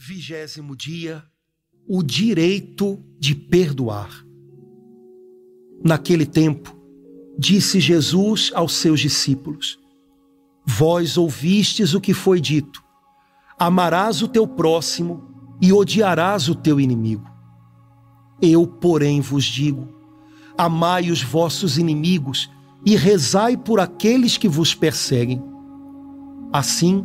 Vigésimo dia, o direito de perdoar. Naquele tempo, disse Jesus aos seus discípulos: Vós ouvistes o que foi dito: amarás o teu próximo e odiarás o teu inimigo. Eu, porém, vos digo: amai os vossos inimigos e rezai por aqueles que vos perseguem. Assim,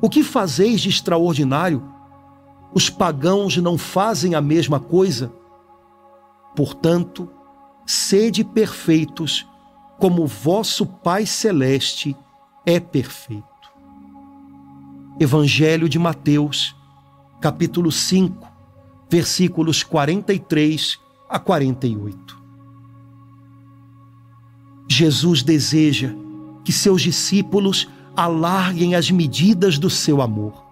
o que fazeis de extraordinário? Os pagãos não fazem a mesma coisa? Portanto, sede perfeitos, como vosso Pai Celeste é perfeito. Evangelho de Mateus, capítulo 5, versículos 43 a 48. Jesus deseja que seus discípulos alarguem as medidas do seu amor.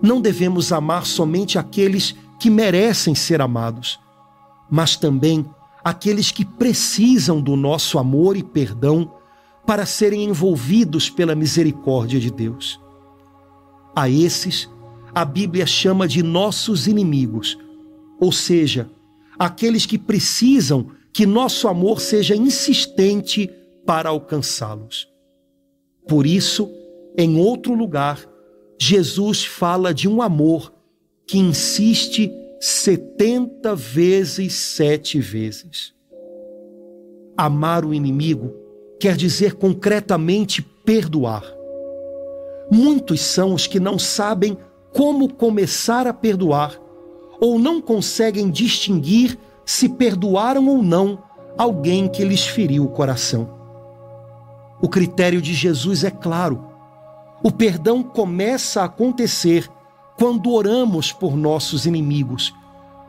Não devemos amar somente aqueles que merecem ser amados, mas também aqueles que precisam do nosso amor e perdão para serem envolvidos pela misericórdia de Deus. A esses, a Bíblia chama de nossos inimigos, ou seja, aqueles que precisam que nosso amor seja insistente para alcançá-los. Por isso, em outro lugar, Jesus fala de um amor que insiste setenta vezes sete vezes. Amar o inimigo quer dizer concretamente perdoar. Muitos são os que não sabem como começar a perdoar ou não conseguem distinguir se perdoaram ou não alguém que lhes feriu o coração. O critério de Jesus é claro. O perdão começa a acontecer quando oramos por nossos inimigos,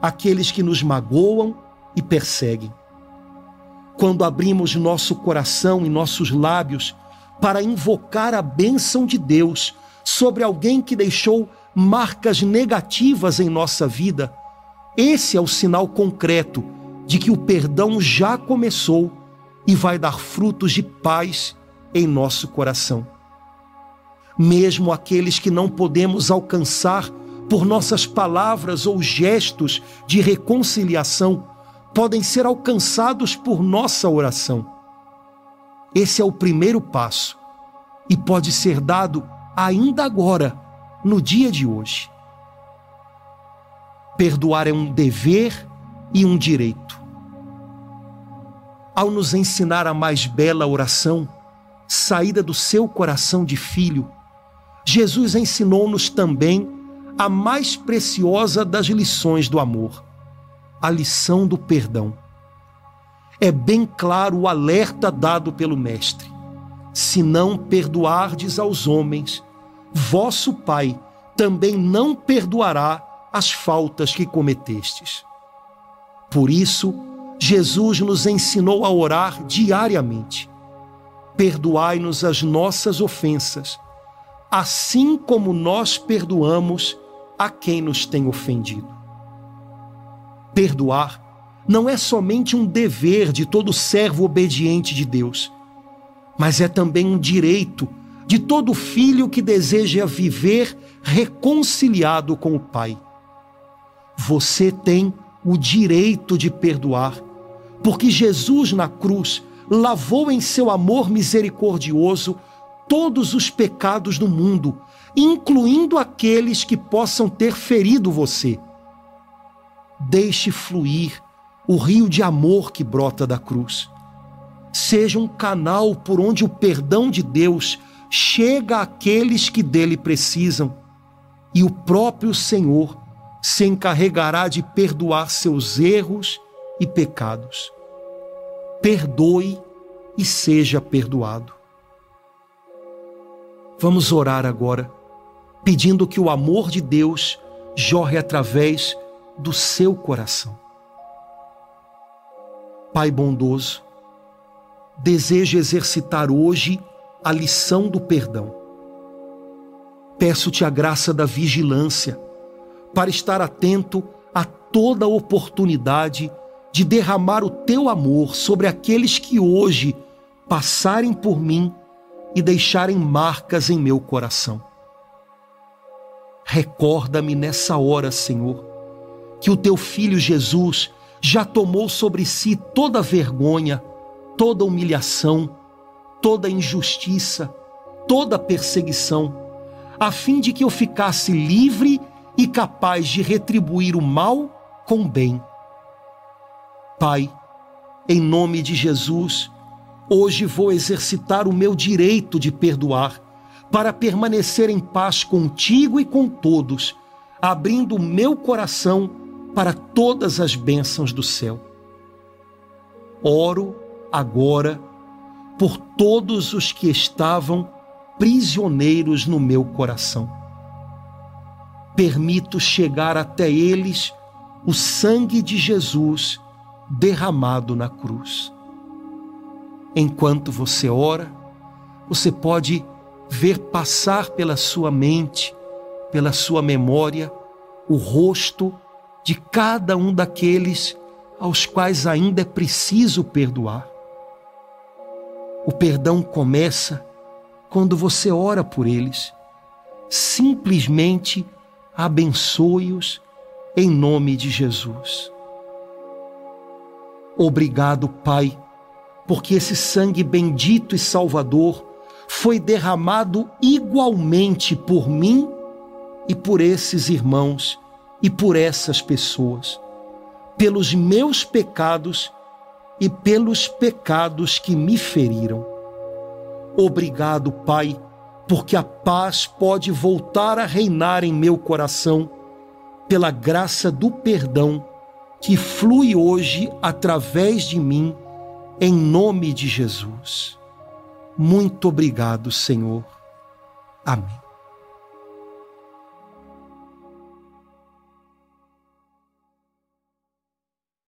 aqueles que nos magoam e perseguem. Quando abrimos nosso coração e nossos lábios para invocar a bênção de Deus sobre alguém que deixou marcas negativas em nossa vida, esse é o sinal concreto de que o perdão já começou e vai dar frutos de paz em nosso coração. Mesmo aqueles que não podemos alcançar por nossas palavras ou gestos de reconciliação, podem ser alcançados por nossa oração. Esse é o primeiro passo e pode ser dado ainda agora, no dia de hoje. Perdoar é um dever e um direito. Ao nos ensinar a mais bela oração, saída do seu coração de filho, Jesus ensinou-nos também a mais preciosa das lições do amor, a lição do perdão. É bem claro o alerta dado pelo Mestre: se não perdoardes aos homens, vosso Pai também não perdoará as faltas que cometestes. Por isso, Jesus nos ensinou a orar diariamente perdoai-nos as nossas ofensas, assim como nós perdoamos a quem nos tem ofendido. Perdoar não é somente um dever de todo servo obediente de Deus, mas é também um direito de todo filho que deseja viver reconciliado com o Pai. Você tem o direito de perdoar, porque Jesus na cruz lavou em seu amor misericordioso todos os pecados do mundo, incluindo aqueles que possam ter ferido você. Deixe fluir o rio de amor que brota da cruz. Seja um canal por onde o perdão de Deus chega àqueles que dele precisam, e o próprio Senhor se encarregará de perdoar seus erros e pecados perdoe e seja perdoado. Vamos orar agora, pedindo que o amor de Deus jorre através do seu coração. Pai bondoso, desejo exercitar hoje a lição do perdão. Peço-te a graça da vigilância para estar atento a toda oportunidade de derramar o teu amor sobre aqueles que hoje passarem por mim e deixarem marcas em meu coração. Recorda-me nessa hora, Senhor, que o teu filho Jesus já tomou sobre si toda vergonha, toda humilhação, toda injustiça, toda perseguição a fim de que eu ficasse livre e capaz de retribuir o mal com o bem. Pai, em nome de Jesus, hoje vou exercitar o meu direito de perdoar, para permanecer em paz contigo e com todos, abrindo o meu coração para todas as bênçãos do céu. Oro agora por todos os que estavam prisioneiros no meu coração. Permito chegar até eles o sangue de Jesus derramado na cruz. Enquanto você ora, você pode ver passar pela sua mente, pela sua memória, o rosto de cada um daqueles aos quais ainda é preciso perdoar. O perdão começa quando você ora por eles. Simplesmente abençoe-os em nome de Jesus. Obrigado, Pai, porque esse sangue bendito e salvador foi derramado igualmente por mim e por esses irmãos e por essas pessoas, pelos meus pecados e pelos pecados que me feriram. Obrigado, Pai, porque a paz pode voltar a reinar em meu coração pela graça do perdão que flui hoje através de mim, em nome de Jesus. Muito obrigado, Senhor. Amém.